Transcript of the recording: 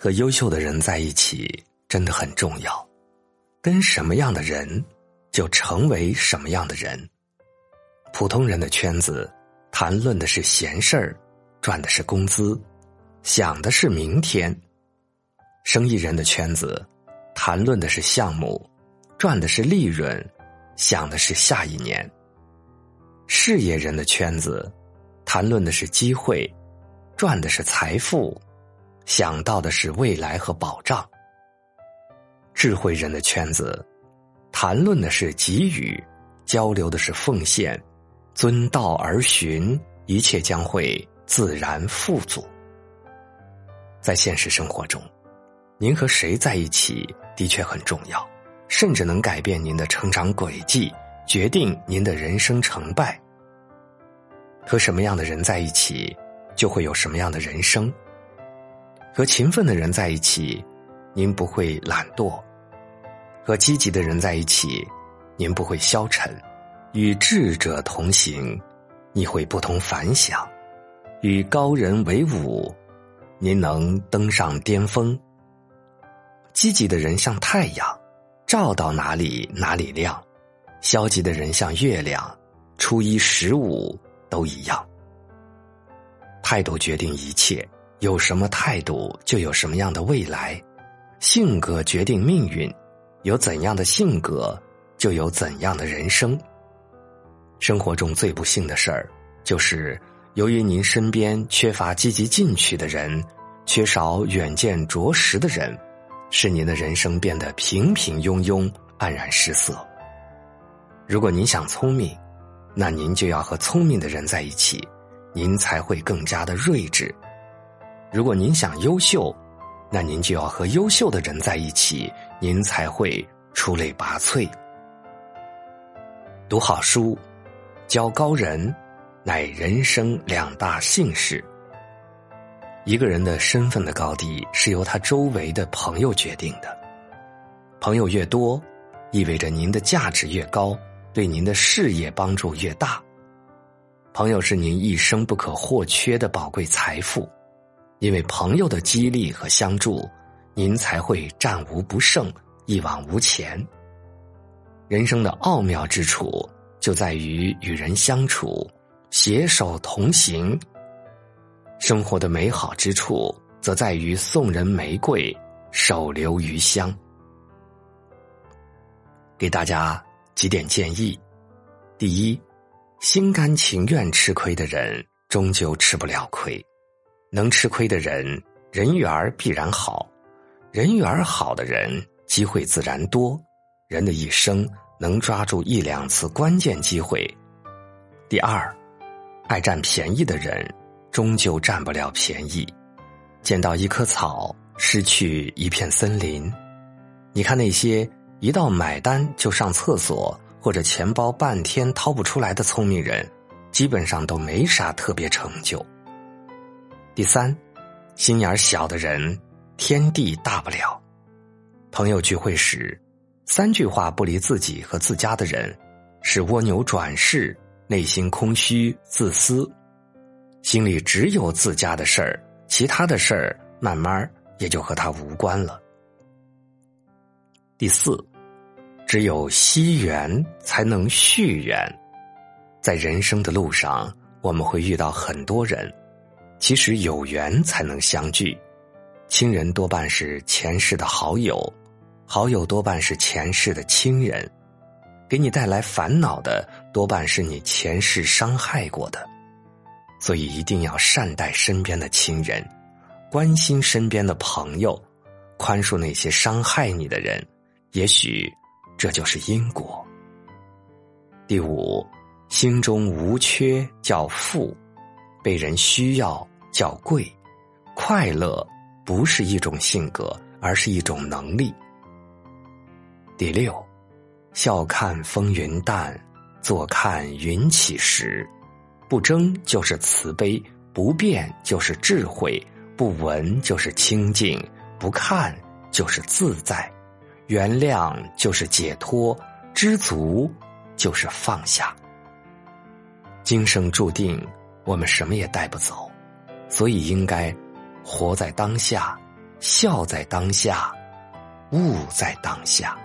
和优秀的人在一起真的很重要，跟什么样的人，就成为什么样的人。普通人的圈子，谈论的是闲事儿，赚的是工资，想的是明天；生意人的圈子，谈论的是项目，赚的是利润，想的是下一年；事业人的圈子，谈论的是机会，赚的是财富。想到的是未来和保障。智慧人的圈子，谈论的是给予，交流的是奉献，遵道而循，一切将会自然富足。在现实生活中，您和谁在一起的确很重要，甚至能改变您的成长轨迹，决定您的人生成败。和什么样的人在一起，就会有什么样的人生。和勤奋的人在一起，您不会懒惰；和积极的人在一起，您不会消沉；与智者同行，你会不同凡响；与高人为伍，您能登上巅峰。积极的人像太阳，照到哪里哪里亮；消极的人像月亮，初一十五都一样。态度决定一切。有什么态度，就有什么样的未来；性格决定命运，有怎样的性格，就有怎样的人生。生活中最不幸的事儿，就是由于您身边缺乏积极进取的人，缺少远见卓识的人，使您的人生变得平平庸庸、黯然失色。如果您想聪明，那您就要和聪明的人在一起，您才会更加的睿智。如果您想优秀，那您就要和优秀的人在一起，您才会出类拔萃。读好书，交高人，乃人生两大幸事。一个人的身份的高低，是由他周围的朋友决定的。朋友越多，意味着您的价值越高，对您的事业帮助越大。朋友是您一生不可或缺的宝贵财富。因为朋友的激励和相助，您才会战无不胜、一往无前。人生的奥妙之处就在于与人相处，携手同行；生活的美好之处则在于送人玫瑰，手留余香。给大家几点建议：第一，心甘情愿吃亏的人，终究吃不了亏。能吃亏的人，人缘儿必然好；人缘儿好的人，机会自然多。人的一生能抓住一两次关键机会。第二，爱占便宜的人，终究占不了便宜。捡到一棵草，失去一片森林。你看那些一到买单就上厕所，或者钱包半天掏不出来的聪明人，基本上都没啥特别成就。第三，心眼小的人，天地大不了。朋友聚会时，三句话不离自己和自家的人，是蜗牛转世，内心空虚自私，心里只有自家的事儿，其他的事儿慢慢也就和他无关了。第四，只有惜缘才能续缘，在人生的路上，我们会遇到很多人。其实有缘才能相聚，亲人多半是前世的好友，好友多半是前世的亲人，给你带来烦恼的多半是你前世伤害过的，所以一定要善待身边的亲人，关心身边的朋友，宽恕那些伤害你的人，也许这就是因果。第五，心中无缺叫富。被人需要叫贵，快乐不是一种性格，而是一种能力。第六，笑看风云淡，坐看云起时。不争就是慈悲，不变就是智慧，不闻就是清净，不看就是自在，原谅就是解脱，知足就是放下。今生注定。我们什么也带不走，所以应该活在当下，笑在当下，悟在当下。